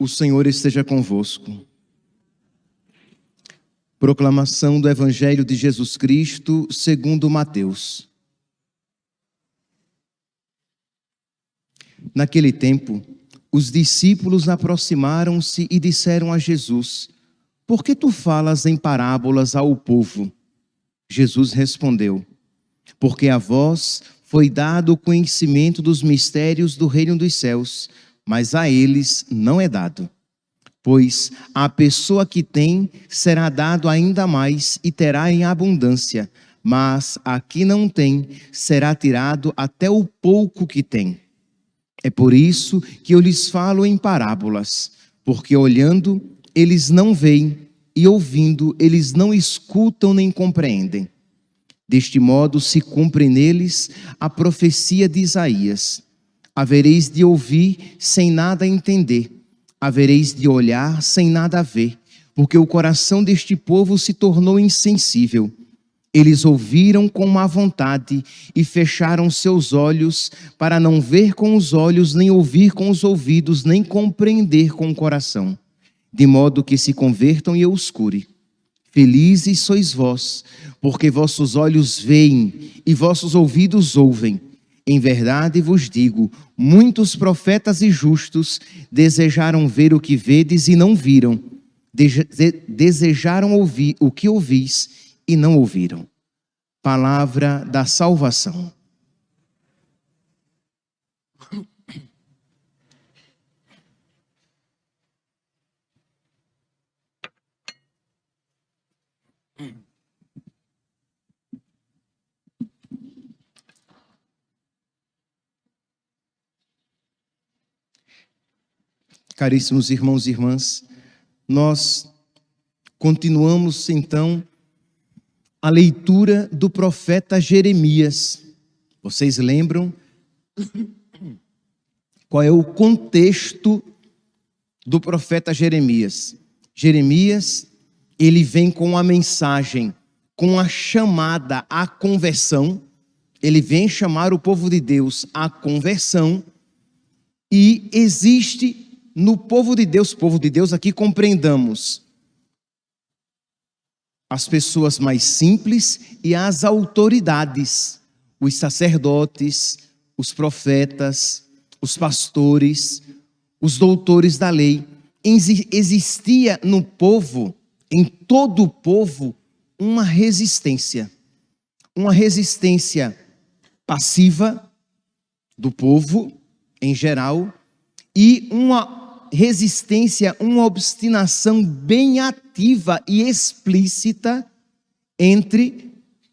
O Senhor esteja convosco. Proclamação do Evangelho de Jesus Cristo, segundo Mateus. Naquele tempo, os discípulos aproximaram-se e disseram a Jesus: Por que tu falas em parábolas ao povo? Jesus respondeu: Porque a vós foi dado o conhecimento dos mistérios do reino dos céus mas a eles não é dado. Pois a pessoa que tem será dado ainda mais e terá em abundância, mas a que não tem será tirado até o pouco que tem. É por isso que eu lhes falo em parábolas, porque olhando eles não veem e ouvindo eles não escutam nem compreendem. Deste modo se cumpre neles a profecia de Isaías havereis de ouvir sem nada entender, havereis de olhar sem nada ver, porque o coração deste povo se tornou insensível. Eles ouviram com má vontade e fecharam seus olhos para não ver com os olhos, nem ouvir com os ouvidos, nem compreender com o coração, de modo que se convertam e eu os cure. Felizes sois vós, porque vossos olhos veem e vossos ouvidos ouvem em verdade vos digo: muitos profetas e justos desejaram ver o que vedes e não viram, desejaram ouvir o que ouvis e não ouviram. Palavra da salvação. Caríssimos irmãos e irmãs, nós continuamos então a leitura do profeta Jeremias. Vocês lembram qual é o contexto do profeta Jeremias? Jeremias, ele vem com a mensagem, com a chamada à conversão. Ele vem chamar o povo de Deus à conversão. E existe no povo de Deus, povo de Deus, aqui compreendamos as pessoas mais simples e as autoridades, os sacerdotes, os profetas, os pastores, os doutores da lei. Existia no povo, em todo o povo, uma resistência. Uma resistência passiva do povo em geral e uma resistência, uma obstinação bem ativa e explícita entre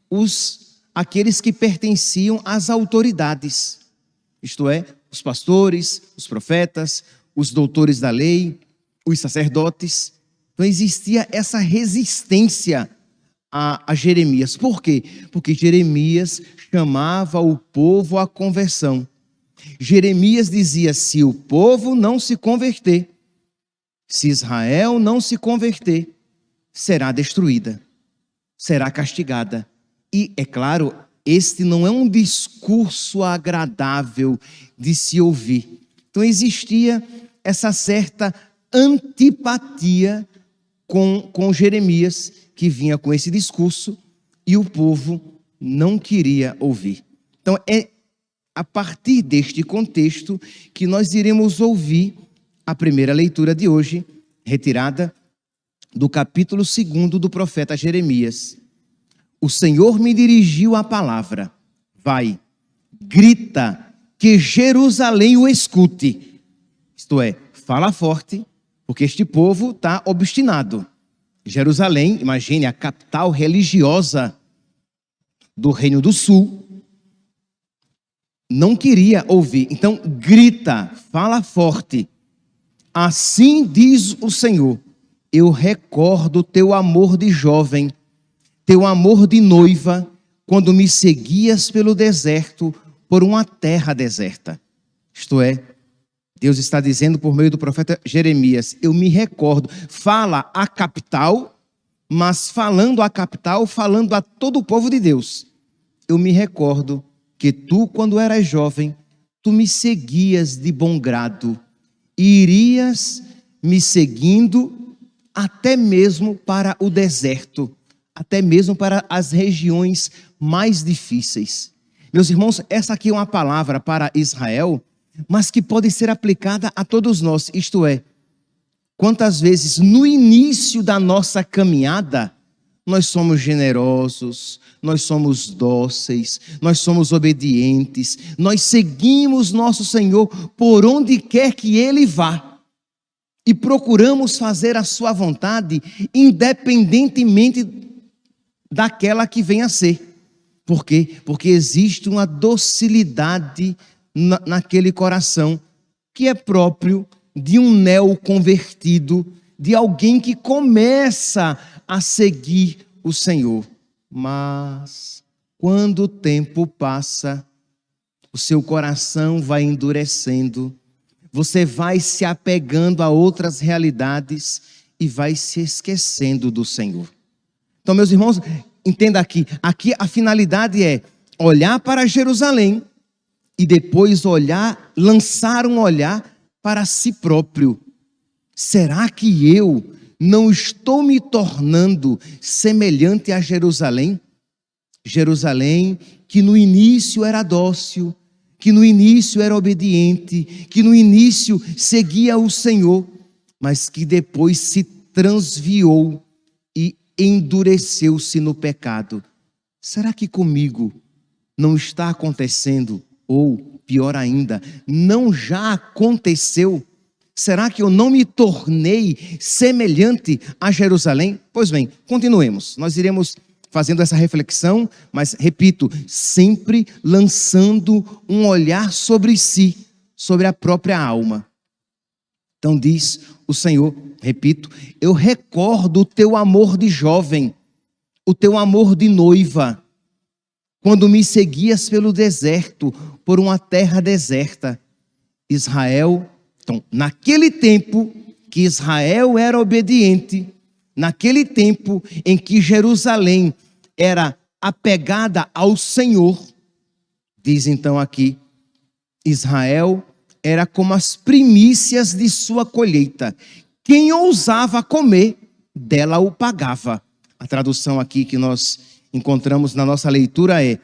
os aqueles que pertenciam às autoridades, isto é, os pastores, os profetas, os doutores da lei, os sacerdotes. Então existia essa resistência a, a Jeremias. Por quê? Porque Jeremias chamava o povo à conversão. Jeremias dizia: se o povo não se converter, se Israel não se converter, será destruída, será castigada. E, é claro, este não é um discurso agradável de se ouvir. Então existia essa certa antipatia com, com Jeremias, que vinha com esse discurso, e o povo não queria ouvir. Então é a partir deste contexto que nós iremos ouvir a primeira leitura de hoje, retirada do capítulo 2 do profeta Jeremias. O Senhor me dirigiu a palavra: Vai, grita, que Jerusalém o escute. Isto é, fala forte, porque este povo está obstinado. Jerusalém, imagine, a capital religiosa do Reino do Sul, não queria ouvir. Então grita, fala forte. Assim diz o Senhor: Eu recordo teu amor de jovem, teu amor de noiva, quando me seguias pelo deserto, por uma terra deserta. Isto é, Deus está dizendo por meio do profeta Jeremias: Eu me recordo. Fala a capital, mas falando a capital, falando a todo o povo de Deus. Eu me recordo que tu, quando eras jovem, tu me seguias de bom grado e irias me seguindo até mesmo para o deserto, até mesmo para as regiões mais difíceis. Meus irmãos, essa aqui é uma palavra para Israel, mas que pode ser aplicada a todos nós, isto é, quantas vezes no início da nossa caminhada, nós somos generosos, nós somos dóceis, nós somos obedientes, nós seguimos nosso Senhor por onde quer que Ele vá e procuramos fazer a Sua vontade, independentemente daquela que venha a ser. Por quê? Porque existe uma docilidade na, naquele coração que é próprio de um neo convertido, de alguém que começa a seguir o Senhor. Mas quando o tempo passa, o seu coração vai endurecendo, você vai se apegando a outras realidades e vai se esquecendo do Senhor. Então, meus irmãos, entenda aqui, aqui a finalidade é olhar para Jerusalém e depois olhar, lançar um olhar para si próprio. Será que eu não estou me tornando semelhante a Jerusalém? Jerusalém que no início era dócil, que no início era obediente, que no início seguia o Senhor, mas que depois se transviou e endureceu-se no pecado. Será que comigo não está acontecendo, ou pior ainda, não já aconteceu? Será que eu não me tornei semelhante a Jerusalém? Pois bem, continuemos. Nós iremos fazendo essa reflexão, mas repito, sempre lançando um olhar sobre si, sobre a própria alma. Então diz o Senhor, repito, eu recordo o teu amor de jovem, o teu amor de noiva, quando me seguias pelo deserto, por uma terra deserta. Israel então, naquele tempo que Israel era obediente, naquele tempo em que Jerusalém era apegada ao Senhor, diz então aqui, Israel era como as primícias de sua colheita. Quem ousava comer, dela o pagava. A tradução aqui que nós encontramos na nossa leitura é: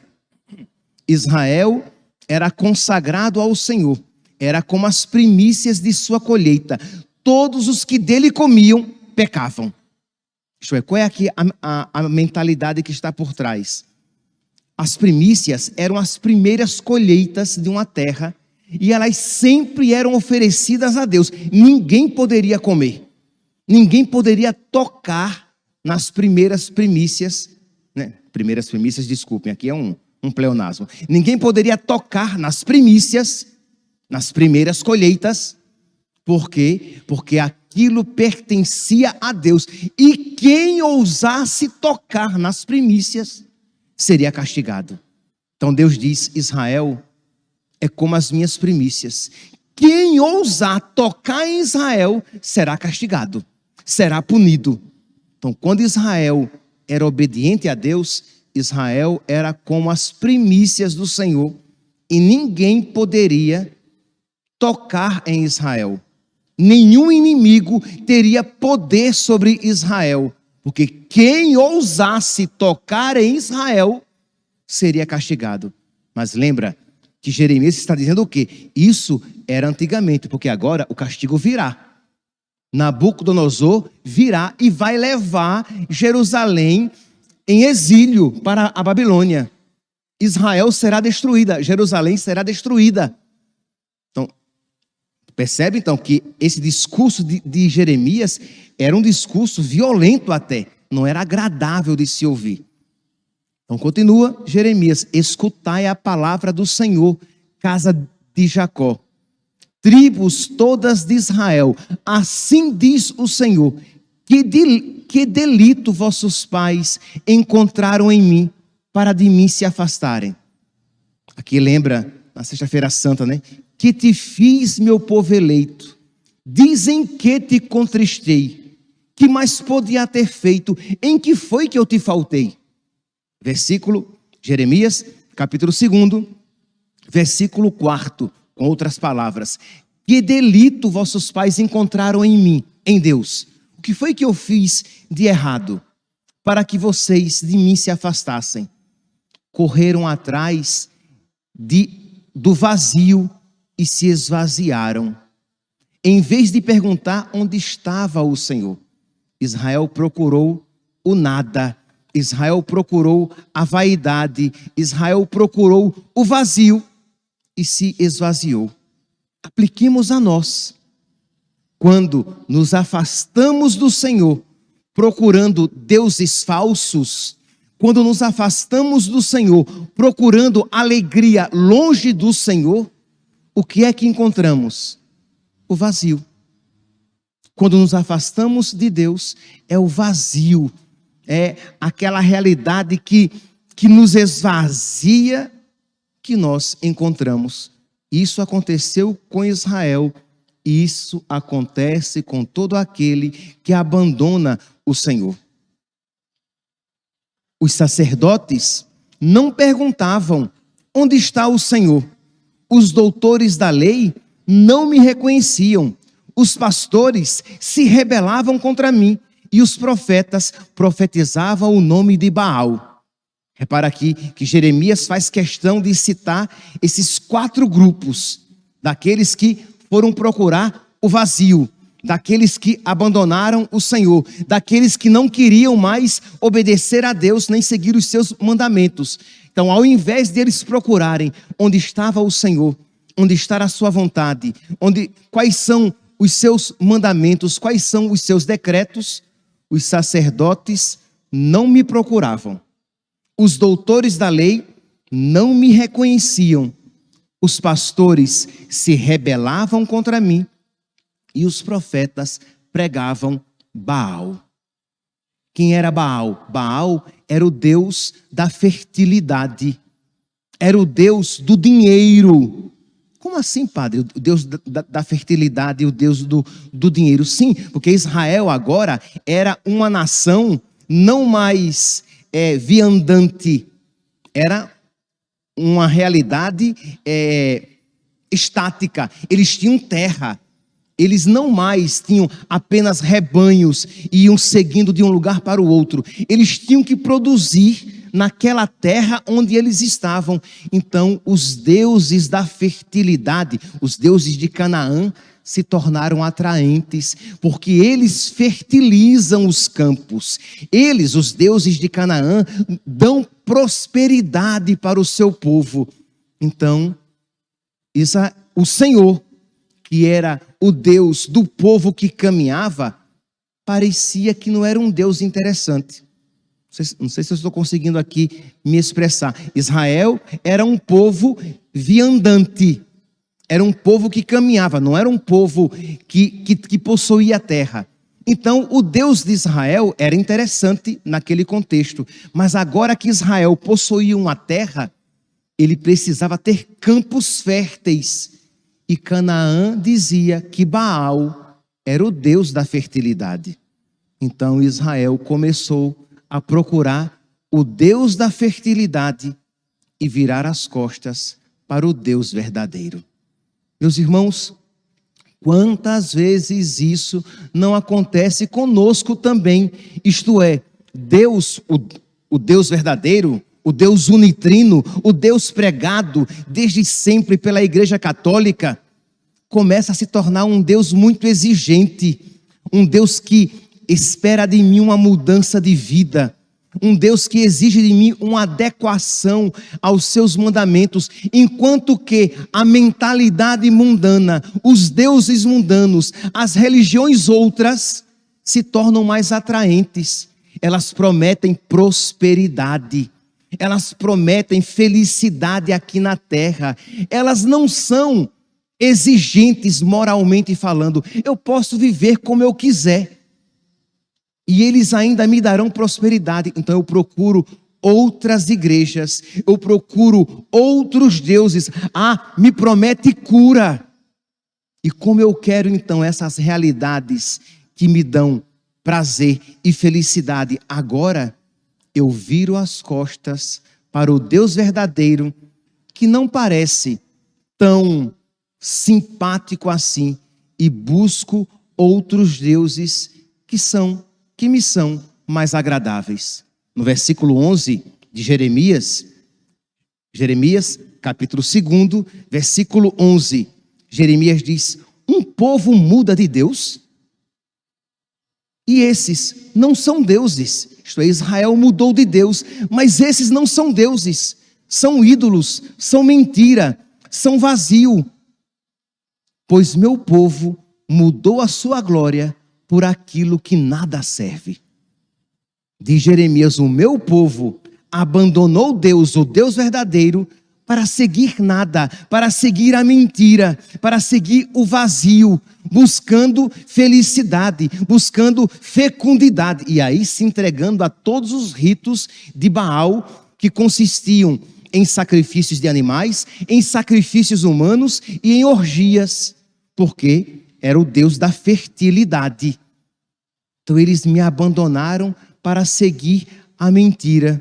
Israel era consagrado ao Senhor era como as primícias de sua colheita. Todos os que dele comiam pecavam. Isto é, qual é aqui a, a, a mentalidade que está por trás? As primícias eram as primeiras colheitas de uma terra e elas sempre eram oferecidas a Deus. Ninguém poderia comer, ninguém poderia tocar nas primeiras primícias, né? Primeiras primícias, desculpem, aqui é um, um pleonasmo. Ninguém poderia tocar nas primícias nas primeiras colheitas. Por quê? Porque aquilo pertencia a Deus. E quem ousasse tocar nas primícias seria castigado. Então Deus diz: Israel é como as minhas primícias. Quem ousar tocar em Israel será castigado, será punido. Então, quando Israel era obediente a Deus, Israel era como as primícias do Senhor e ninguém poderia tocar em Israel. Nenhum inimigo teria poder sobre Israel, porque quem ousasse tocar em Israel seria castigado. Mas lembra que Jeremias está dizendo o quê? Isso era antigamente, porque agora o castigo virá. Nabucodonosor virá e vai levar Jerusalém em exílio para a Babilônia. Israel será destruída, Jerusalém será destruída. Percebe então que esse discurso de, de, Jeremias era um discurso violento até, não era agradável de se ouvir. Então continua Jeremias: escutai a palavra do Senhor, casa de Jacó, tribos todas de Israel, assim diz o Senhor: que, de, que delito vossos pais encontraram em mim para de mim se afastarem. Aqui lembra na Sexta-feira Santa, né? Que te fiz, meu povo eleito. Dizem que te contristei. Que mais podia ter feito? Em que foi que eu te faltei? Versículo, Jeremias, capítulo 2, versículo 4, com outras palavras. Que delito vossos pais encontraram em mim, em Deus? O que foi que eu fiz de errado para que vocês de mim se afastassem? Correram atrás de, do vazio e se esvaziaram. Em vez de perguntar onde estava o Senhor, Israel procurou o nada. Israel procurou a vaidade, Israel procurou o vazio e se esvaziou. Apliquemos a nós. Quando nos afastamos do Senhor, procurando deuses falsos, quando nos afastamos do Senhor, procurando alegria longe do Senhor, o que é que encontramos? O vazio. Quando nos afastamos de Deus, é o vazio, é aquela realidade que, que nos esvazia que nós encontramos. Isso aconteceu com Israel, isso acontece com todo aquele que abandona o Senhor. Os sacerdotes não perguntavam: onde está o Senhor? Os doutores da lei não me reconheciam. Os pastores se rebelavam contra mim e os profetas profetizavam o nome de Baal. Repara aqui que Jeremias faz questão de citar esses quatro grupos, daqueles que foram procurar o vazio, daqueles que abandonaram o Senhor, daqueles que não queriam mais obedecer a Deus nem seguir os seus mandamentos. Então, ao invés deles procurarem onde estava o Senhor, onde está a sua vontade, onde quais são os seus mandamentos, quais são os seus decretos, os sacerdotes não me procuravam. Os doutores da lei não me reconheciam. Os pastores se rebelavam contra mim e os profetas pregavam Baal. Quem era Baal? Baal era o Deus da fertilidade, era o Deus do dinheiro. Como assim, padre? O Deus da, da fertilidade e o Deus do, do dinheiro? Sim, porque Israel agora era uma nação não mais é, viandante, era uma realidade é, estática. Eles tinham terra, eles não mais tinham apenas rebanhos e iam seguindo de um lugar para o outro. Eles tinham que produzir naquela terra onde eles estavam. Então, os deuses da fertilidade, os deuses de Canaã, se tornaram atraentes, porque eles fertilizam os campos. Eles, os deuses de Canaã, dão prosperidade para o seu povo. Então, o Senhor que era o Deus do povo que caminhava, parecia que não era um Deus interessante. Não sei, não sei se eu estou conseguindo aqui me expressar. Israel era um povo viandante, era um povo que caminhava, não era um povo que, que, que possuía a terra. Então, o Deus de Israel era interessante naquele contexto, mas agora que Israel possuía uma terra, ele precisava ter campos férteis e Canaã dizia que Baal era o deus da fertilidade. Então Israel começou a procurar o deus da fertilidade e virar as costas para o Deus verdadeiro. Meus irmãos, quantas vezes isso não acontece conosco também? Isto é, Deus, o, o Deus verdadeiro, o Deus unitrino, o Deus pregado desde sempre pela Igreja Católica, começa a se tornar um Deus muito exigente, um Deus que espera de mim uma mudança de vida, um Deus que exige de mim uma adequação aos seus mandamentos, enquanto que a mentalidade mundana, os deuses mundanos, as religiões outras se tornam mais atraentes. Elas prometem prosperidade, elas prometem felicidade aqui na terra, elas não são exigentes moralmente falando. Eu posso viver como eu quiser. E eles ainda me darão prosperidade. Então eu procuro outras igrejas, eu procuro outros deuses. Ah, me promete cura. E como eu quero então essas realidades que me dão prazer e felicidade agora, eu viro as costas para o Deus verdadeiro, que não parece tão simpático assim e busco outros deuses que são, que me são mais agradáveis. No versículo 11 de Jeremias, Jeremias, capítulo 2, versículo 11, Jeremias diz: Um povo muda de Deus e esses não são deuses. Isto é, Israel mudou de Deus, mas esses não são deuses, são ídolos, são mentira, são vazio. Pois meu povo mudou a sua glória por aquilo que nada serve. Diz Jeremias: O meu povo abandonou Deus, o Deus verdadeiro, para seguir nada, para seguir a mentira, para seguir o vazio, buscando felicidade, buscando fecundidade, e aí se entregando a todos os ritos de Baal que consistiam em sacrifícios de animais, em sacrifícios humanos e em orgias, porque era o Deus da fertilidade. Então eles me abandonaram para seguir a mentira.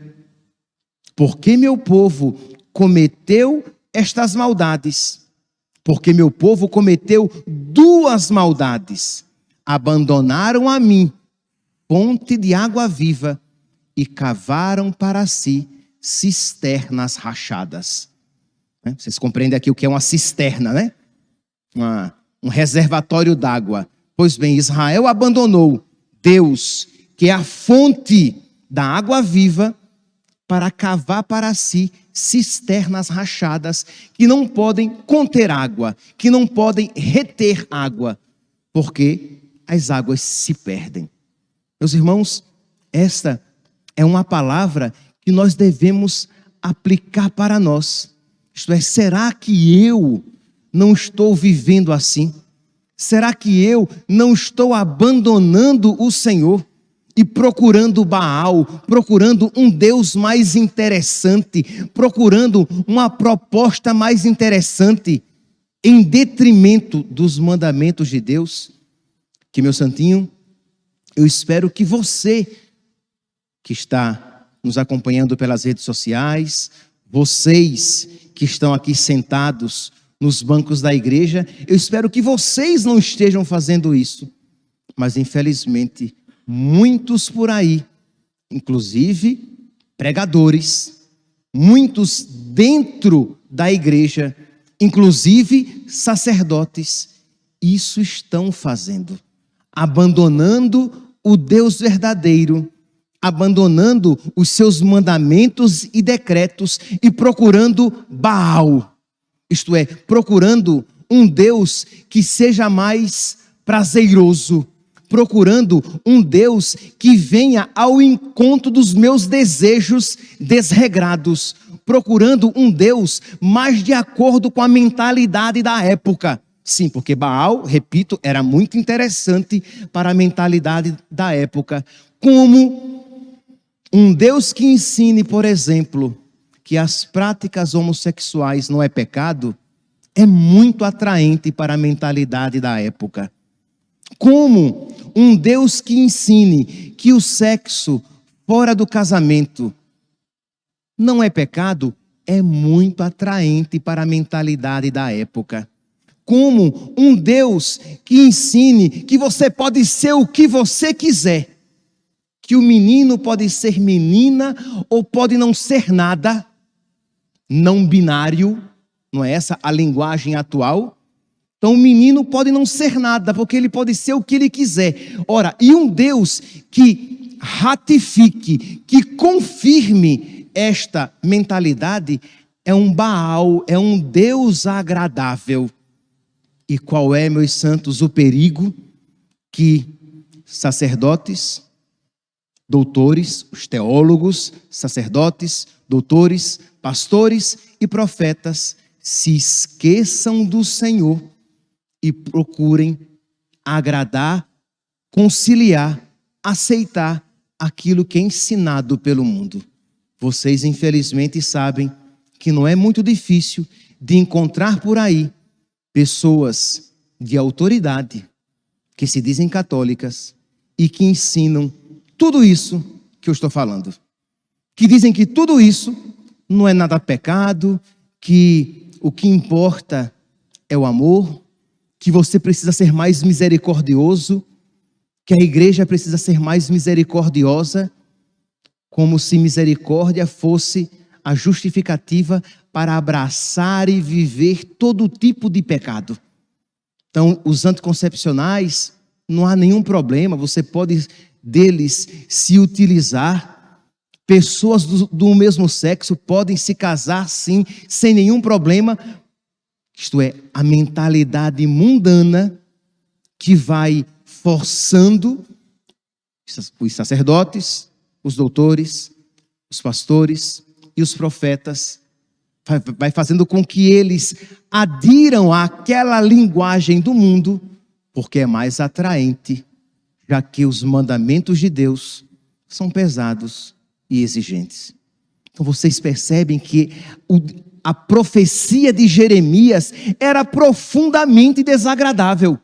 Porque meu povo cometeu estas maldades, porque meu povo cometeu duas maldades: abandonaram a mim, fonte de água viva, e cavaram para si cisternas rachadas. Né? Vocês compreendem aqui o que é uma cisterna, né? Uma, um reservatório d'água. Pois bem, Israel abandonou Deus, que é a fonte da água viva, para cavar para si cisternas rachadas que não podem conter água, que não podem reter água, porque as águas se perdem. Meus irmãos, esta é uma palavra que nós devemos aplicar para nós. Isto é, será que eu não estou vivendo assim? Será que eu não estou abandonando o Senhor? E procurando Baal, procurando um Deus mais interessante, procurando uma proposta mais interessante, em detrimento dos mandamentos de Deus. Que, meu santinho, eu espero que você, que está nos acompanhando pelas redes sociais, vocês que estão aqui sentados nos bancos da igreja, eu espero que vocês não estejam fazendo isso, mas infelizmente, muitos por aí, inclusive pregadores, muitos dentro da igreja, inclusive sacerdotes, isso estão fazendo, abandonando o Deus verdadeiro, abandonando os seus mandamentos e decretos e procurando Baal, isto é, procurando um Deus que seja mais prazeroso, procurando um Deus que venha ao encontro dos meus desejos desregrados, procurando um Deus mais de acordo com a mentalidade da época. Sim, porque Baal, repito, era muito interessante para a mentalidade da época. Como um Deus que ensine, por exemplo, que as práticas homossexuais não é pecado, é muito atraente para a mentalidade da época. Como um Deus que ensine que o sexo fora do casamento não é pecado, é muito atraente para a mentalidade da época. Como um Deus que ensine que você pode ser o que você quiser, que o menino pode ser menina ou pode não ser nada, não binário, não é essa a linguagem atual? Então o menino pode não ser nada, porque ele pode ser o que ele quiser. Ora, e um Deus que ratifique, que confirme esta mentalidade é um Baal, é um Deus agradável. E qual é, meus santos, o perigo que sacerdotes, doutores, os teólogos, sacerdotes, doutores, pastores e profetas se esqueçam do Senhor e procurem agradar, conciliar, aceitar aquilo que é ensinado pelo mundo. Vocês, infelizmente, sabem que não é muito difícil de encontrar por aí pessoas de autoridade que se dizem católicas e que ensinam tudo isso que eu estou falando. Que dizem que tudo isso não é nada pecado, que o que importa é o amor, que você precisa ser mais misericordioso, que a igreja precisa ser mais misericordiosa, como se misericórdia fosse a justificativa para abraçar e viver todo tipo de pecado. Então, os anticoncepcionais, não há nenhum problema, você pode deles se utilizar. Pessoas do, do mesmo sexo podem se casar sim, sem nenhum problema. Isto é, a mentalidade mundana que vai forçando os sacerdotes, os doutores, os pastores e os profetas, vai fazendo com que eles adiram àquela linguagem do mundo, porque é mais atraente, já que os mandamentos de Deus são pesados e exigentes. Então vocês percebem que a profecia de Jeremias era profundamente desagradável.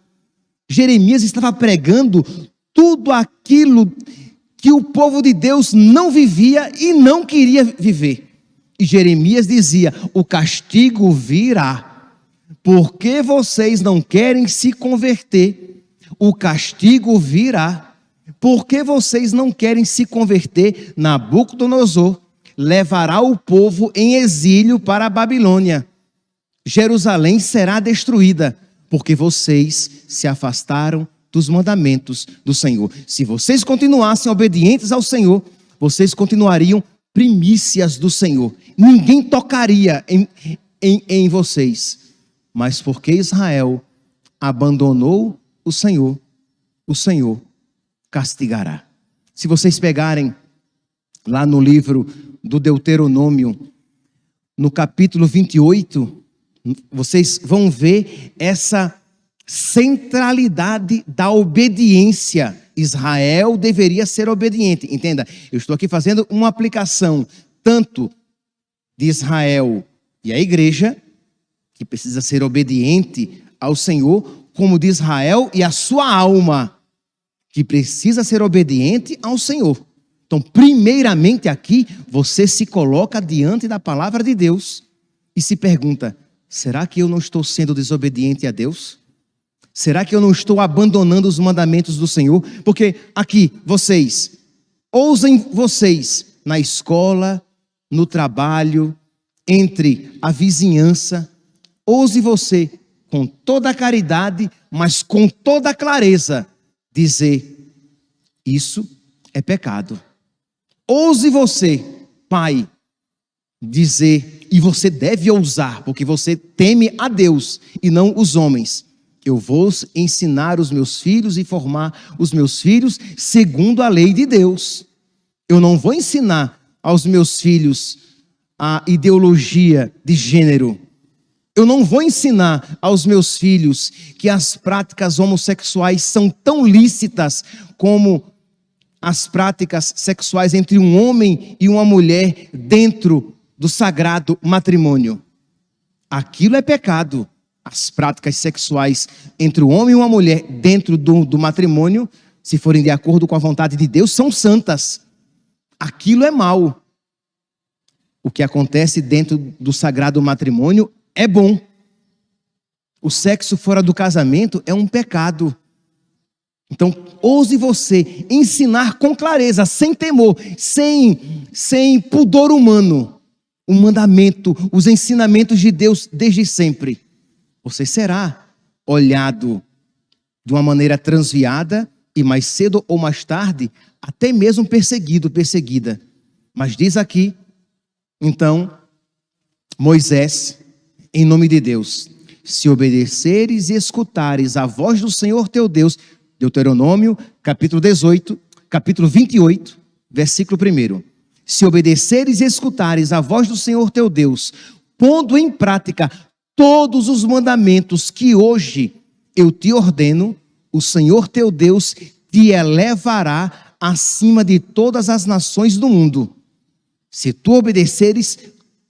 Jeremias estava pregando tudo aquilo que o povo de Deus não vivia e não queria viver. E Jeremias dizia: O castigo virá, porque vocês não querem se converter. O castigo virá, porque vocês não querem se converter. Nabucodonosor levará o povo em exílio para a Babilônia. Jerusalém será destruída, porque vocês se afastaram dos mandamentos do Senhor. Se vocês continuassem obedientes ao Senhor, vocês continuariam primícias do Senhor. Ninguém tocaria em, em, em vocês. Mas porque Israel abandonou o Senhor, o Senhor castigará. Se vocês pegarem lá no livro do Deuteronômio, no capítulo 28, vocês vão ver essa centralidade da obediência. Israel deveria ser obediente. Entenda, eu estou aqui fazendo uma aplicação tanto de Israel e a igreja, que precisa ser obediente ao Senhor, como de Israel e a sua alma, que precisa ser obediente ao Senhor. Então, primeiramente aqui, você se coloca diante da palavra de Deus e se pergunta: será que eu não estou sendo desobediente a Deus? Será que eu não estou abandonando os mandamentos do Senhor? Porque aqui, vocês, ousem vocês, na escola, no trabalho, entre a vizinhança, ouse você, com toda a caridade, mas com toda a clareza, dizer: Isso é pecado. Ouse você, pai, dizer, e você deve ousar, porque você teme a Deus e não os homens eu vou ensinar os meus filhos e formar os meus filhos segundo a lei de Deus. Eu não vou ensinar aos meus filhos a ideologia de gênero. Eu não vou ensinar aos meus filhos que as práticas homossexuais são tão lícitas como as práticas sexuais entre um homem e uma mulher dentro do sagrado matrimônio. Aquilo é pecado as práticas sexuais entre o homem e uma mulher dentro do, do matrimônio, se forem de acordo com a vontade de Deus, são santas. Aquilo é mal. O que acontece dentro do sagrado matrimônio é bom. O sexo fora do casamento é um pecado. Então, ouse você ensinar com clareza, sem temor, sem, sem pudor humano, o mandamento, os ensinamentos de Deus desde sempre você será olhado de uma maneira transviada e mais cedo ou mais tarde, até mesmo perseguido, perseguida. Mas diz aqui, então, Moisés, em nome de Deus, se obedeceres e escutares a voz do Senhor teu Deus, Deuteronômio, capítulo 18, capítulo 28, versículo 1. Se obedeceres e escutares a voz do Senhor teu Deus, pondo em prática todos os mandamentos que hoje eu te ordeno, o Senhor teu Deus te elevará acima de todas as nações do mundo, se tu obedeceres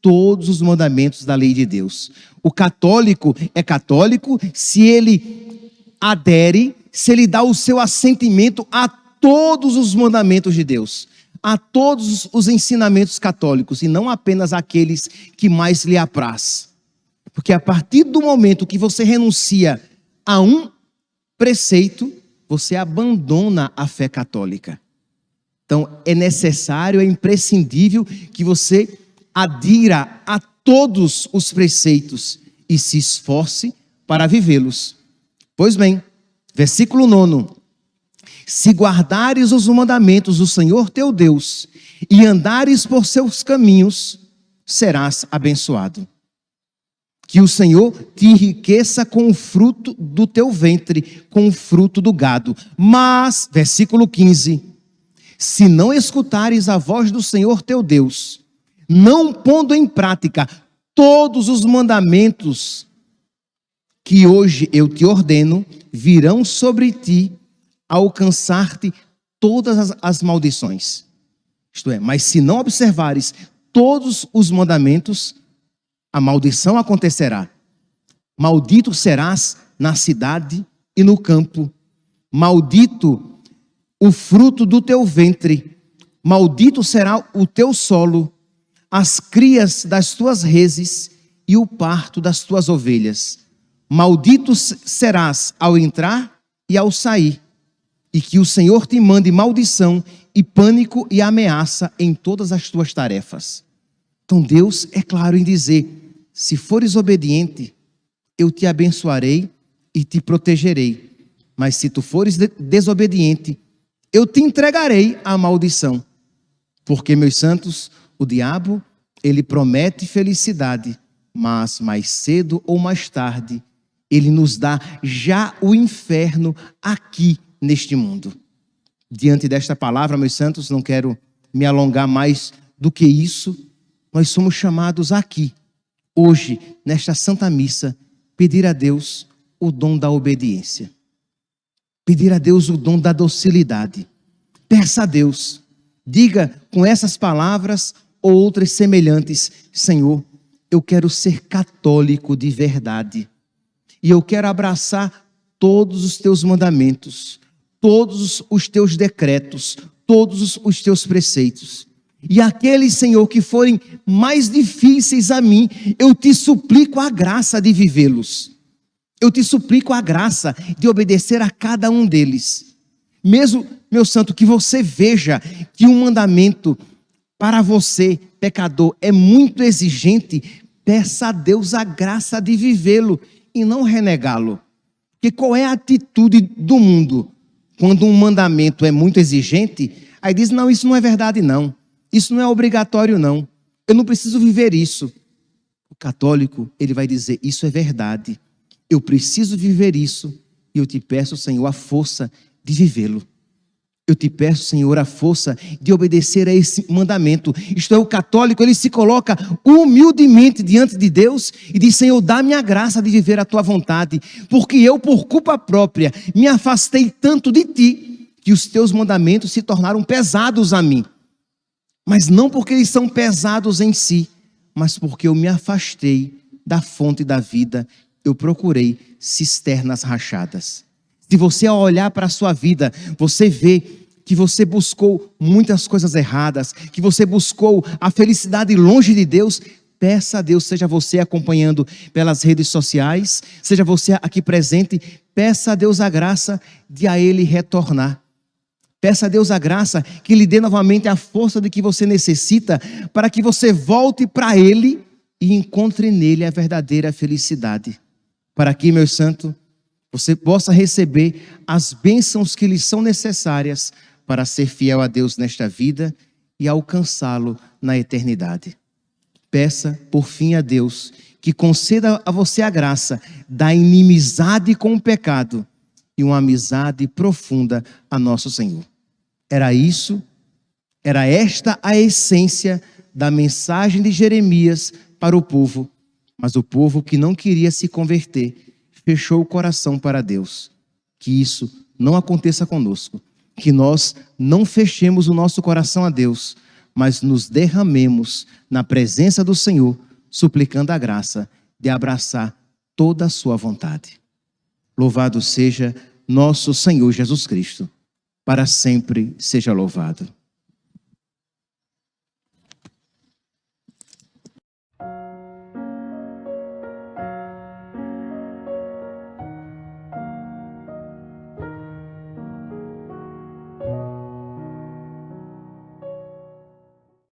todos os mandamentos da lei de Deus. O católico é católico se ele adere, se ele dá o seu assentimento a todos os mandamentos de Deus, a todos os ensinamentos católicos e não apenas aqueles que mais lhe apraz. Porque a partir do momento que você renuncia a um preceito, você abandona a fé católica. Então, é necessário, é imprescindível que você adira a todos os preceitos e se esforce para vivê-los. Pois bem, versículo 9: Se guardares os mandamentos do Senhor teu Deus e andares por seus caminhos, serás abençoado. Que o Senhor te enriqueça com o fruto do teu ventre, com o fruto do gado. Mas, versículo 15: Se não escutares a voz do Senhor teu Deus, não pondo em prática todos os mandamentos que hoje eu te ordeno, virão sobre ti alcançar-te todas as, as maldições. Isto é, mas se não observares todos os mandamentos, a maldição acontecerá. Maldito serás na cidade e no campo. Maldito o fruto do teu ventre. Maldito será o teu solo, as crias das tuas reses e o parto das tuas ovelhas. Maldito serás ao entrar e ao sair, e que o Senhor te mande maldição e pânico e ameaça em todas as tuas tarefas. Então Deus é claro em dizer: se fores obediente, eu te abençoarei e te protegerei. Mas se tu fores desobediente, eu te entregarei à maldição. Porque, meus santos, o diabo, ele promete felicidade, mas mais cedo ou mais tarde, ele nos dá já o inferno aqui neste mundo. Diante desta palavra, meus santos, não quero me alongar mais do que isso. Nós somos chamados aqui, hoje, nesta Santa Missa, pedir a Deus o dom da obediência. Pedir a Deus o dom da docilidade. Peça a Deus. Diga com essas palavras ou outras semelhantes: Senhor, eu quero ser católico de verdade. E eu quero abraçar todos os teus mandamentos todos os teus decretos, todos os teus preceitos. E aqueles, Senhor, que forem mais difíceis a mim, eu te suplico a graça de vivê-los. Eu te suplico a graça de obedecer a cada um deles. Mesmo, meu santo, que você veja que um mandamento para você, pecador, é muito exigente, peça a Deus a graça de vivê-lo e não renegá-lo. Porque qual é a atitude do mundo? quando um mandamento é muito exigente, aí diz: não, isso não é verdade, não. Isso não é obrigatório, não. Eu não preciso viver isso. O católico, ele vai dizer: isso é verdade. Eu preciso viver isso e eu te peço, Senhor, a força de vivê-lo. Eu te peço, Senhor, a força de obedecer a esse mandamento. Isto é, o católico, ele se coloca humildemente diante de Deus e diz: Senhor, dá-me a graça de viver a tua vontade, porque eu, por culpa própria, me afastei tanto de ti que os teus mandamentos se tornaram pesados a mim. Mas não porque eles são pesados em si, mas porque eu me afastei da fonte da vida, eu procurei cisternas rachadas. Se você olhar para a sua vida, você vê que você buscou muitas coisas erradas, que você buscou a felicidade longe de Deus, peça a Deus, seja você acompanhando pelas redes sociais, seja você aqui presente, peça a Deus a graça de a Ele retornar. Peça a Deus a graça que lhe dê novamente a força de que você necessita para que você volte para Ele e encontre nele a verdadeira felicidade. Para que, meu santo, você possa receber as bênçãos que lhe são necessárias para ser fiel a Deus nesta vida e alcançá-lo na eternidade. Peça, por fim, a Deus que conceda a você a graça da inimizade com o pecado e uma amizade profunda a nosso Senhor. Era isso, era esta a essência da mensagem de Jeremias para o povo, mas o povo que não queria se converter fechou o coração para Deus. Que isso não aconteça conosco que nós não fechemos o nosso coração a Deus, mas nos derramemos na presença do Senhor, suplicando a graça de abraçar toda a sua vontade. Louvado seja nosso Senhor Jesus Cristo, para sempre seja louvado.